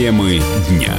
Темы дня.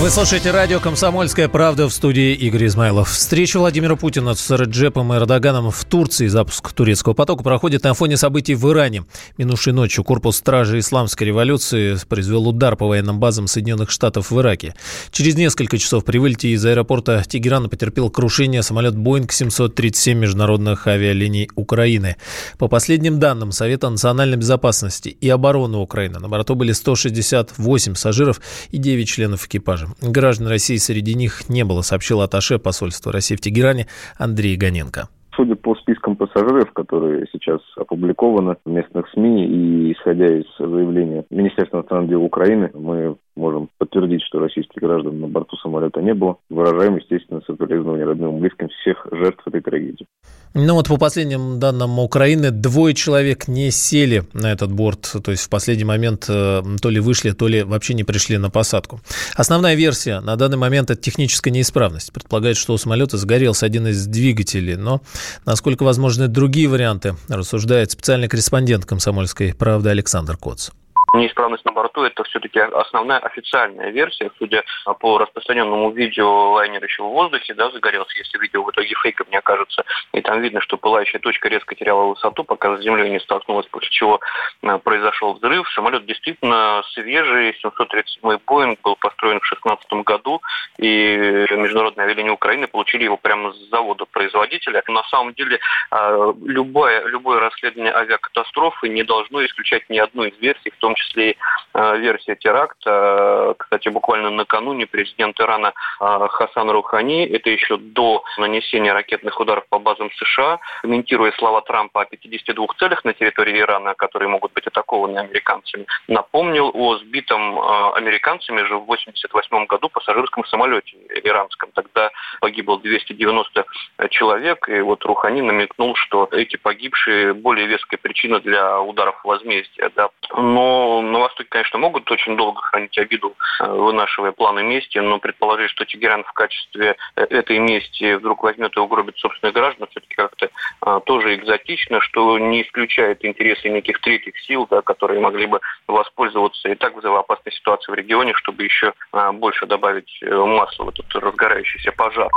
Вы слушаете радио «Комсомольская правда» в студии Игорь Измайлов. Встреча Владимира Путина с Раджепом Эрдоганом в Турции, запуск турецкого потока, проходит на фоне событий в Иране. Минувшей ночью корпус стражи исламской революции произвел удар по военным базам Соединенных Штатов в Ираке. Через несколько часов при вылете из аэропорта Тегерана потерпел крушение самолет Боинг 737 международных авиалиний Украины. По последним данным Совета национальной безопасности и обороны Украины на борту были 168 пассажиров и 9 членов экипажа. Граждан России среди них не было, сообщил Аташе посольства России в Тегеране Андрей Гоненко. Судя по спискам пассажиров, которые сейчас опубликованы в местных СМИ и исходя из заявления Министерства иностранных дел Украины, мы можем подтвердить, что российских граждан на борту самолета не было. Выражаем, естественно, соболезнования родным и близким всех жертв этой трагедии. Ну вот по последним данным Украины, двое человек не сели на этот борт, то есть в последний момент э, то ли вышли, то ли вообще не пришли на посадку. Основная версия на данный момент – это техническая неисправность. Предполагает, что у самолета загорелся один из двигателей, но насколько возможны другие варианты, рассуждает специальный корреспондент «Комсомольской правды» Александр Коц. Неисправность на борту – это все-таки основная официальная версия. Судя по распространенному видео, лайнер еще в воздухе, да, загорелся, если видео в итоге фейком не окажется. И там видно, что пылающая точка резко теряла высоту, пока с землей не столкнулась, после чего э, произошел взрыв. Самолет действительно свежий, 737 Боинг был построен в 2016 году, и Международное авиалинии Украины получили его прямо с завода производителя. На самом деле, э, любое, любое расследование авиакатастрофы не должно исключать ни одну из версий, в том числе э, версия теракта. Кстати, буквально накануне президент Ирана э, Хасан Рухани, это еще до нанесения ракетных ударов по базам США, комментируя слова Трампа о 52 целях на территории Ирана, которые могут быть атакованы американцами, напомнил о сбитом э, американцами же в 1988 году пассажирском самолете иранском. Тогда погибло 290 человек, и вот Рухани намекнул, что эти погибшие более веская причина для ударов возмездия. Да. Но на Востоке, конечно, могут очень долго хранить обиду, э, вынашивая планы мести, но предположить, что Тегеран в качестве э, этой мести вдруг возьмет и угробит собственных граждан, все-таки как-то а, тоже экзотично, что не исключает интересы неких третьих сил, да, которые могли бы воспользоваться и так взрывоопасной ситуации в регионе, чтобы еще а, больше добавить э, масла в этот разгорающийся пожар.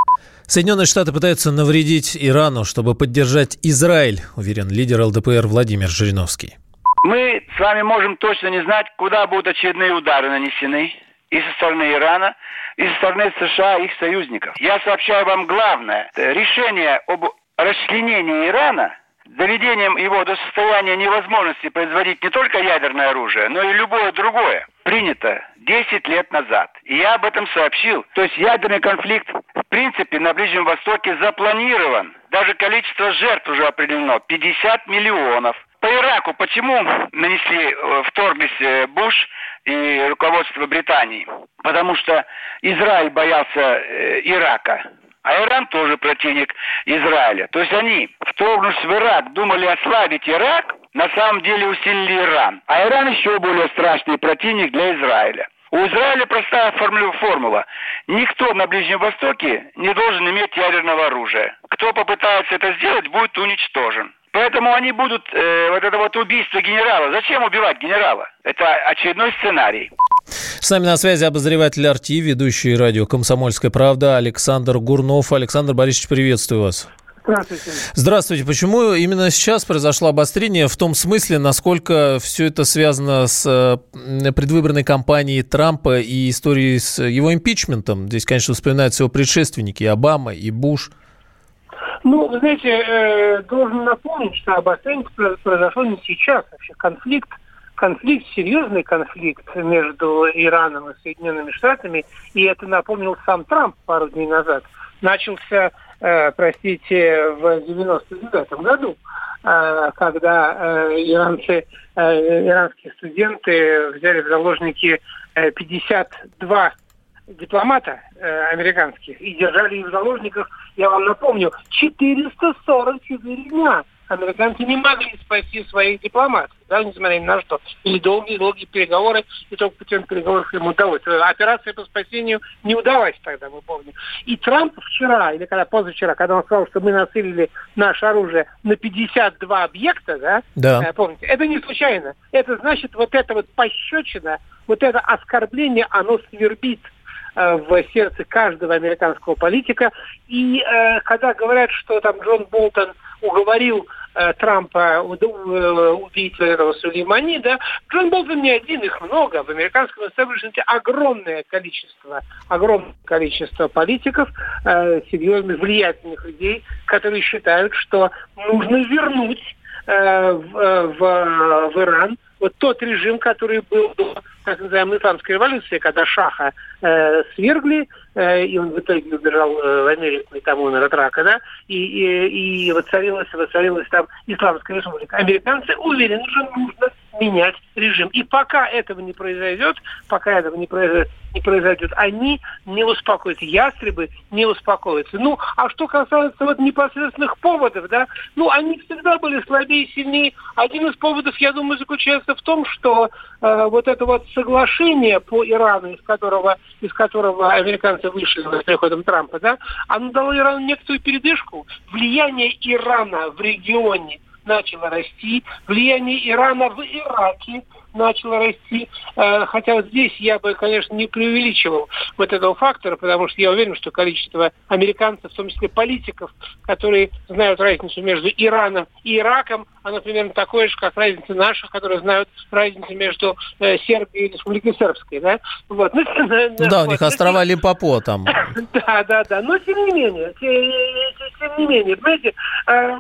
Соединенные Штаты пытаются навредить Ирану, чтобы поддержать Израиль, уверен лидер ЛДПР Владимир Жириновский. Мы с вами можем точно не знать, куда будут очередные удары нанесены и со стороны Ирана, и со стороны США и их союзников. Я сообщаю вам главное. Решение об расчленении Ирана доведением его до состояния невозможности производить не только ядерное оружие, но и любое другое, принято 10 лет назад. И я об этом сообщил. То есть ядерный конфликт в принципе на Ближнем Востоке запланирован. Даже количество жертв уже определено. 50 миллионов. Ираку почему нанесли, э, вторглись э, Буш и руководство Британии? Потому что Израиль боялся э, Ирака. А Иран тоже противник Израиля. То есть они, вторгнувшись в Ирак, думали ослабить Ирак, на самом деле усилили Иран. А Иран еще более страшный противник для Израиля. У Израиля простая формула. Никто на Ближнем Востоке не должен иметь ядерного оружия. Кто попытается это сделать, будет уничтожен. Поэтому они будут, э, вот это вот убийство генерала. Зачем убивать генерала? Это очередной сценарий. С нами на связи обозреватель Арти, ведущий радио «Комсомольская правда» Александр Гурнов. Александр Борисович, приветствую вас. Здравствуйте. Здравствуйте. Почему именно сейчас произошло обострение в том смысле, насколько все это связано с э, предвыборной кампанией Трампа и историей с его импичментом? Здесь, конечно, вспоминаются его предшественники, и Обама, и Буш. Ну, вы знаете, э, должен напомнить, что обострение произошло не сейчас. Вообще конфликт, конфликт, серьезный конфликт между Ираном и Соединенными Штатами, и это напомнил сам Трамп пару дней назад, начался, э, простите, в 99 году, э, когда э, иранцы, э, иранские студенты взяли в заложники э, 52 дипломата э, американских и держали их в заложниках, я вам напомню, 444 дня. американцы не могли спасти своих дипломатов, да, несмотря ни на что. Или долгие-долгие переговоры, и только путем переговоров ему удалось. Операция по спасению не удалась тогда, мы помним. И Трамп вчера, или когда позавчера, когда он сказал, что мы нацелили наше оружие на 52 объекта, да, да. Э, помните, это не случайно. Это значит, вот это вот пощечина, вот это оскорбление, оно свербит Э, в сердце каждого американского политика. И э, когда говорят, что там Джон Болтон уговорил э, Трампа э, убить этого Сулеймани, да, Джон Болтон не один, их много. В американском истеблишменте огромное количество, огромное количество политиков, э, серьезных, влиятельных людей, которые считают, что нужно вернуть э, в, э, в, в Иран вот тот режим, который был до так называемой исламской революции, когда Шаха э, свергли, э, и он в итоге убежал э, в Америку, и там умер от рака, да, и, и, и воцарилась, воцарилась там исламская республика. Американцы уверены, что нужно менять режим. И пока этого не произойдет, пока этого не произойдет, не произойдет, они не успокоятся. Ястребы не успокоятся. Ну, а что касается вот непосредственных поводов, да, ну, они всегда были слабее и сильнее. Один из поводов, я думаю, заключается в том, что э, вот это вот соглашение по Ирану, из которого, из которого американцы вышли с приходом Трампа, да, оно дало Ирану некоторую передышку. Влияние Ирана в регионе начало расти, влияние Ирана в Ираке начало расти. Э, хотя вот здесь я бы, конечно, не преувеличивал вот этого фактора, потому что я уверен, что количество американцев, в том числе политиков, которые знают разницу между Ираном и Ираком, оно примерно такое же, как разница наших, которые знают разницу между э, Сербией и Республикой Сербской. Да, вот. ну, да у них острова Липопо там. Да, да, да. Но тем не менее, тем не менее, понимаете, э,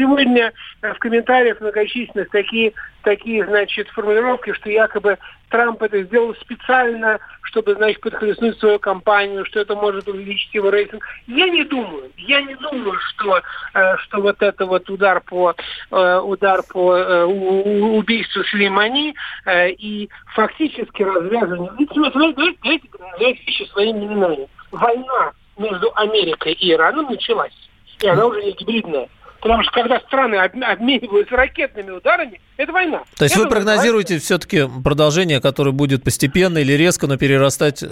сегодня э, в комментариях многочисленных такие, такие, значит, формулировки, что якобы Трамп это сделал специально, чтобы, значит, подхлестнуть свою кампанию, что это может увеличить его рейтинг. Я не думаю, я не думаю, что, э, что вот это вот удар по, э, удар по убийству Сулеймани и фактически развязывание... Давайте, давайте называть вещи своими именами. Война между Америкой и Ираном началась. И она уже не гибридная. Потому что когда страны обмениваются ракетными ударами, это война. То есть это вы прогнозируете война. все-таки продолжение, которое будет постепенно или резко, но перерастать э,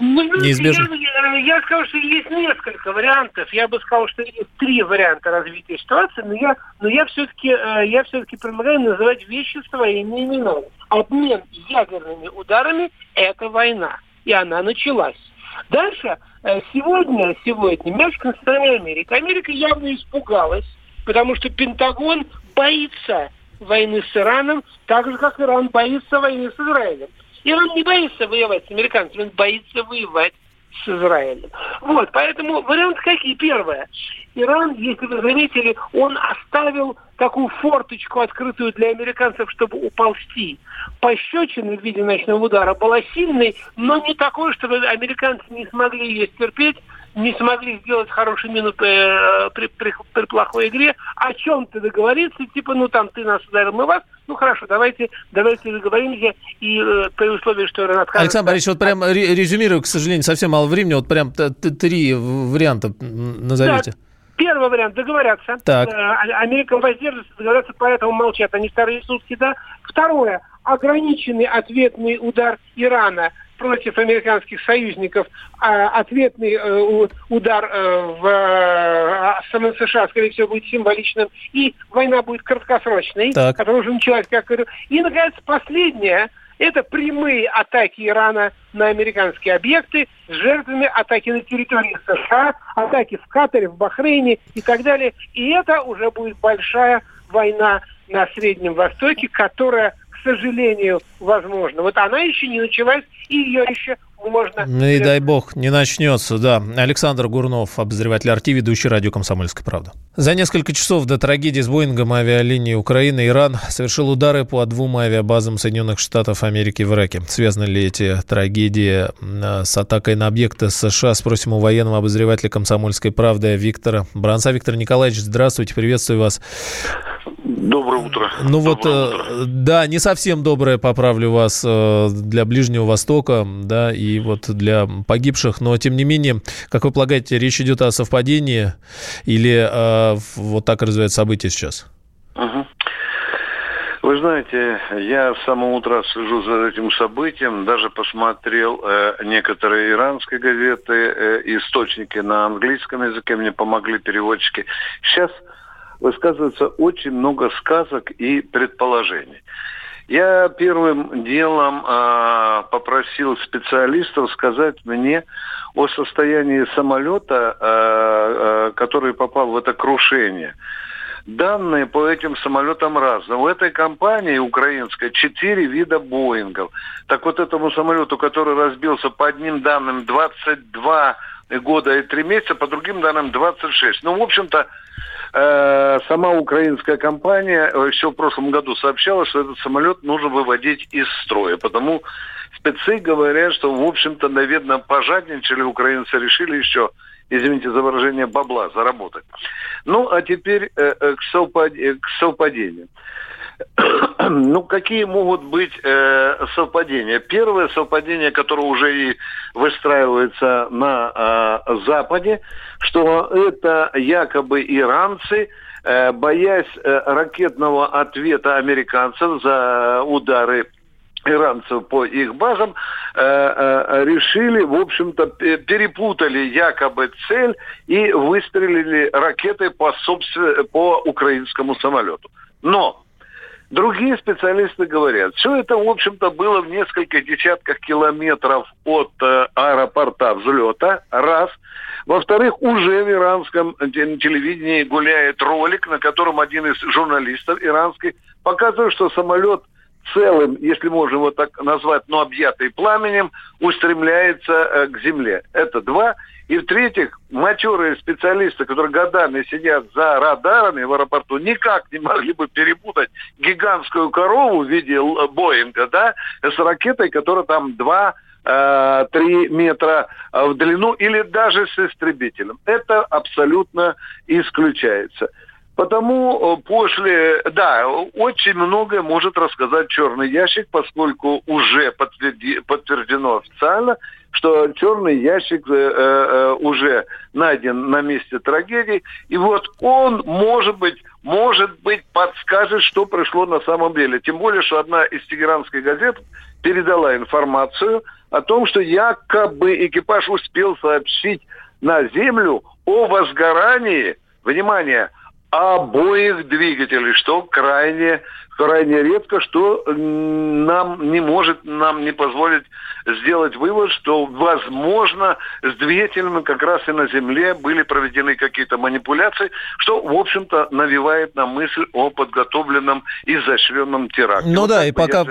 ну, неизбежно? Я, я скажу, что есть несколько вариантов. Я бы сказал, что есть три варианта развития ситуации, но я, но я все-таки э, я все-таки предлагаю называть вещи своими именами. Обмен ядерными ударами – это война, и она началась. Дальше, э, сегодня, сегодня мяч к Америка. Америка явно испугалась потому что Пентагон боится войны с Ираном, так же, как Иран боится войны с Израилем. Иран не боится воевать с американцами, он боится воевать с Израилем. Вот, поэтому варианты какие? Первое. Иран, если вы заметили, он оставил такую форточку открытую для американцев, чтобы уползти. Пощечина в виде ночного удара была сильной, но не такой, чтобы американцы не смогли ее стерпеть, не смогли сделать хорошую мину при, э, при, при, при плохой игре, о чем-то договориться, типа, ну там ты нас ударил, мы вас, ну хорошо, давайте, давайте договоримся, и э, при условии, что Ренат Александр Борисович, вот прям резюмирую, к сожалению, совсем мало времени, вот прям три варианта назовите. Да. Первый вариант – договорятся. Так. Э, Америка воздержится, договорятся, поэтому молчат. Они вторые сутки, да. Второе – ограниченный ответный удар Ирана – против американских союзников, а ответный э, удар э, в э, США, скорее всего, будет символичным, и война будет краткосрочной, так. которая уже началась, как говорю. И, наконец, последнее – это прямые атаки Ирана на американские объекты с жертвами атаки на территории США, атаки в Катаре, в Бахрейне и так далее. И это уже будет большая война на Среднем Востоке, которая сожалению, возможно. Вот она еще не началась, и ее еще можно... Ну и дай бог, не начнется, да. Александр Гурнов, обозреватель «Арти», ведущий радио «Комсомольская правда». За несколько часов до трагедии с Боингом авиалинии Украины Иран совершил удары по двум авиабазам Соединенных Штатов Америки в Ираке. Связаны ли эти трагедии э, с атакой на объекты США? Спросим у военного обозревателя «Комсомольской правды» Виктора Бранца. Виктор Николаевич, здравствуйте, приветствую вас. Доброе утро. Ну вот, Доброе утро. Э, да, не совсем доброе, поправлю вас, э, для Ближнего Востока, да, и вот для погибших, но тем не менее, как вы полагаете, речь идет о совпадении или э, вот так развивается события сейчас? Угу. Вы знаете, я с самого утра слежу за этим событием, даже посмотрел э, некоторые иранские газеты, э, источники на английском языке, мне помогли переводчики. Сейчас высказывается очень много сказок и предположений. Я первым делом э, попросил специалистов сказать мне о состоянии самолета, э, э, который попал в это крушение. Данные по этим самолетам разные. В этой компании украинской четыре вида Боингов. Так вот этому самолету, который разбился по одним данным 22 года и 3 месяца, по другим данным 26. Ну, в общем-то, э, сама украинская компания еще в прошлом году сообщала, что этот самолет нужно выводить из строя. Потому спецы говорят, что, в общем-то, наверное, пожадничали украинцы, решили еще извините за выражение, бабла заработать. Ну, а теперь э, э к, совпад... Э, к совпадениям. ну, какие могут быть э, совпадения? Первое совпадение, которое уже и выстраивается на э, Западе, что это якобы иранцы, э, боясь э, ракетного ответа американцев за удары иранцев по их базам, э, э, решили, в общем-то, перепутали якобы цель и выстрелили ракетой по, собствен... по украинскому самолету. Но Другие специалисты говорят, все это, в общем-то, было в нескольких десятках километров от э, аэропорта взлета, раз. Во-вторых, уже в иранском телевидении гуляет ролик, на котором один из журналистов иранских показывает, что самолет – целым, если можно его так назвать, но объятый пламенем, устремляется э, к земле. Это два. И в-третьих, матерые специалисты, которые годами сидят за радарами в аэропорту, никак не могли бы перепутать гигантскую корову в виде Боинга, да, с ракетой, которая там 2 3 э, метра в длину или даже с истребителем. Это абсолютно исключается. Потому э, после, да, очень многое может рассказать черный ящик, поскольку уже подтверди, подтверждено официально, что черный ящик э, э, уже найден на месте трагедии, и вот он, может быть, может быть, подскажет, что пришло на самом деле. Тем более, что одна из тегеранских газет передала информацию о том, что якобы экипаж успел сообщить на землю о возгорании, внимание, обоих двигателей, что крайне, крайне редко, что нам не может нам не позволить сделать вывод, что, возможно, с двигателями как раз и на Земле были проведены какие-то манипуляции, что, в общем-то, навевает на мысль о подготовленном и изощренном теракте. Ну вот да, и пока,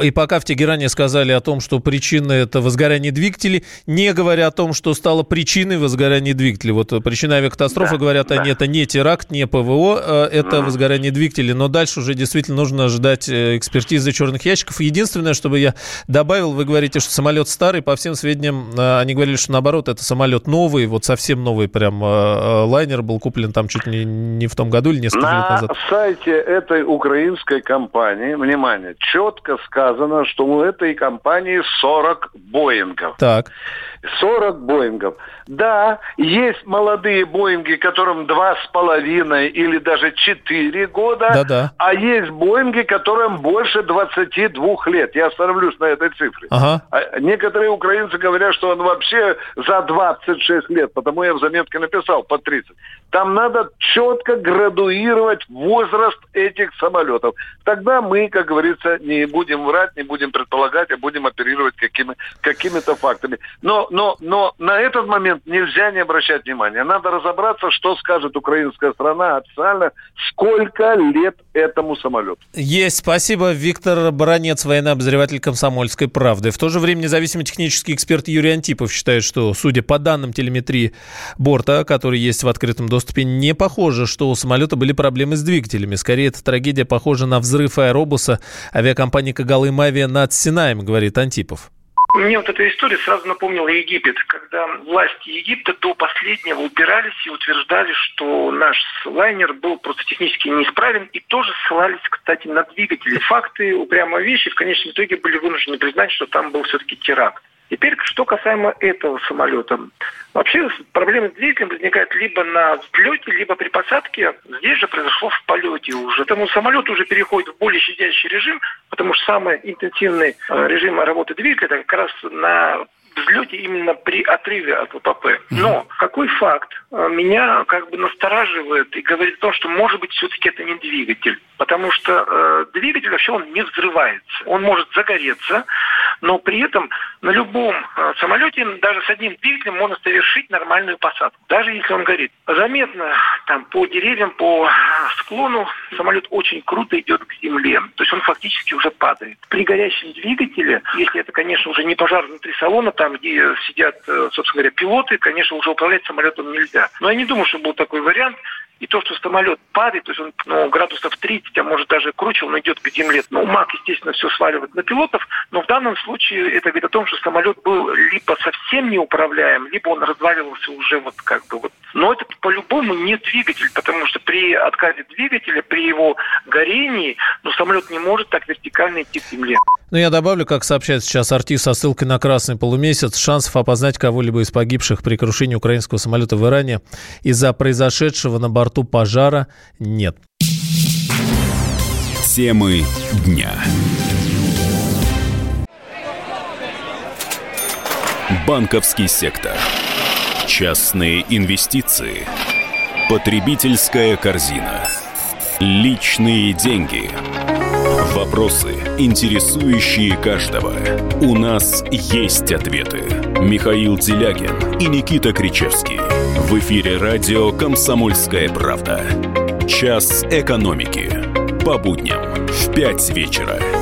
и пока в Тегеране сказали о том, что причина это возгорание двигателей, не говоря о том, что стало причиной возгорания двигателей. Вот причина авиакатастрофы, да, говорят да. они, это не теракт, не ПВО, э, это mm. возгорание двигателей. Но дальше уже действительно нужно ждать э, экспертизы черных ящиков. Единственное, чтобы я добавил, вы говорите, говорите, что самолет старый, по всем сведениям, э, они говорили, что наоборот, это самолет новый, вот совсем новый прям э, э, лайнер был куплен там чуть ли не в том году или несколько На лет назад. На сайте этой украинской компании, внимание, четко сказано, что у этой компании 40 Боингов. Так. 40 Боингов. Да, есть молодые Боинги, которым два с половиной или даже четыре года, Да-да. а есть Боинги, которым больше 22 лет. Я остановлюсь на этой цифре. Ага. А некоторые украинцы говорят, что он вообще за 26 лет, потому я в заметке написал по 30. Там надо четко градуировать возраст этих самолетов. Тогда мы, как говорится, не будем врать, не будем предполагать, а будем оперировать какими, какими-то фактами. Но, но, но на этот момент нельзя не обращать внимания. Надо разобраться, что скажет украинская страна официально, сколько лет этому самолету. Есть. Спасибо. Виктор Баранец, военный обозреватель «Комсомольской правды». В то же время независимый технический эксперт Юрий Антипов считает, что, судя по данным телеметрии борта, который есть в открытом доступе, не похоже, что у самолета были проблемы с двигателями. Скорее, эта трагедия похожа на взрыв аэробуса авиакомпании «Кагалым Авиа» над Синаем, говорит Антипов. Мне вот эта история сразу напомнила Египет, когда власти Египта до последнего упирались и утверждали, что наш лайнер был просто технически неисправен, и тоже ссылались, кстати, на двигатели. Факты, упрямые вещи, в конечном итоге были вынуждены признать, что там был все-таки теракт. Теперь, что касаемо этого самолета. Вообще проблемы с двигателем возникают либо на взлете, либо при посадке. Здесь же произошло в полете уже. Этому самолет уже переходит в более щадящий режим, потому что самый интенсивный э, режим работы двигателя это как раз на взлете именно при отрыве от ВПП. Но какой факт э, меня как бы настораживает и говорит о том, что может быть все-таки это не двигатель. Потому что э, двигатель вообще он не взрывается. Он может загореться, но при этом на любом э, самолете даже с одним двигателем можно совершить нормальную посадку, даже если он горит. Заметно там по деревьям, по склону самолет очень круто идет к земле. То есть он фактически уже падает. При горящем двигателе, если это, конечно, уже не пожар внутри салона, там, где сидят, э, собственно говоря, пилоты, конечно, уже управлять самолетом нельзя. Но я не думаю, что был такой вариант. И то, что самолет падает, то есть он ну, градусов 30, а может даже круче, он идет к земле. Ну, МАК, естественно, все сваливает на пилотов, но в данном случае это говорит о том, что самолет был либо совсем неуправляем, либо он разваливался уже вот как бы вот. Но это по-любому не двигатель, потому что при отказе двигателя, при его горении, ну, самолет не может так вертикально идти к земле. Ну, я добавлю, как сообщает сейчас артист со ссылкой на красный полумесяц, шансов опознать кого-либо из погибших при крушении украинского самолета в Иране из-за произошедшего на борту пожара нет. Темы дня. Банковский сектор. Частные инвестиции. Потребительская корзина. Личные деньги. Вопросы, интересующие каждого. У нас есть ответы. Михаил Делягин и Никита Кричевский. В эфире радио «Комсомольская правда». Час экономики. По будням в 5 вечера.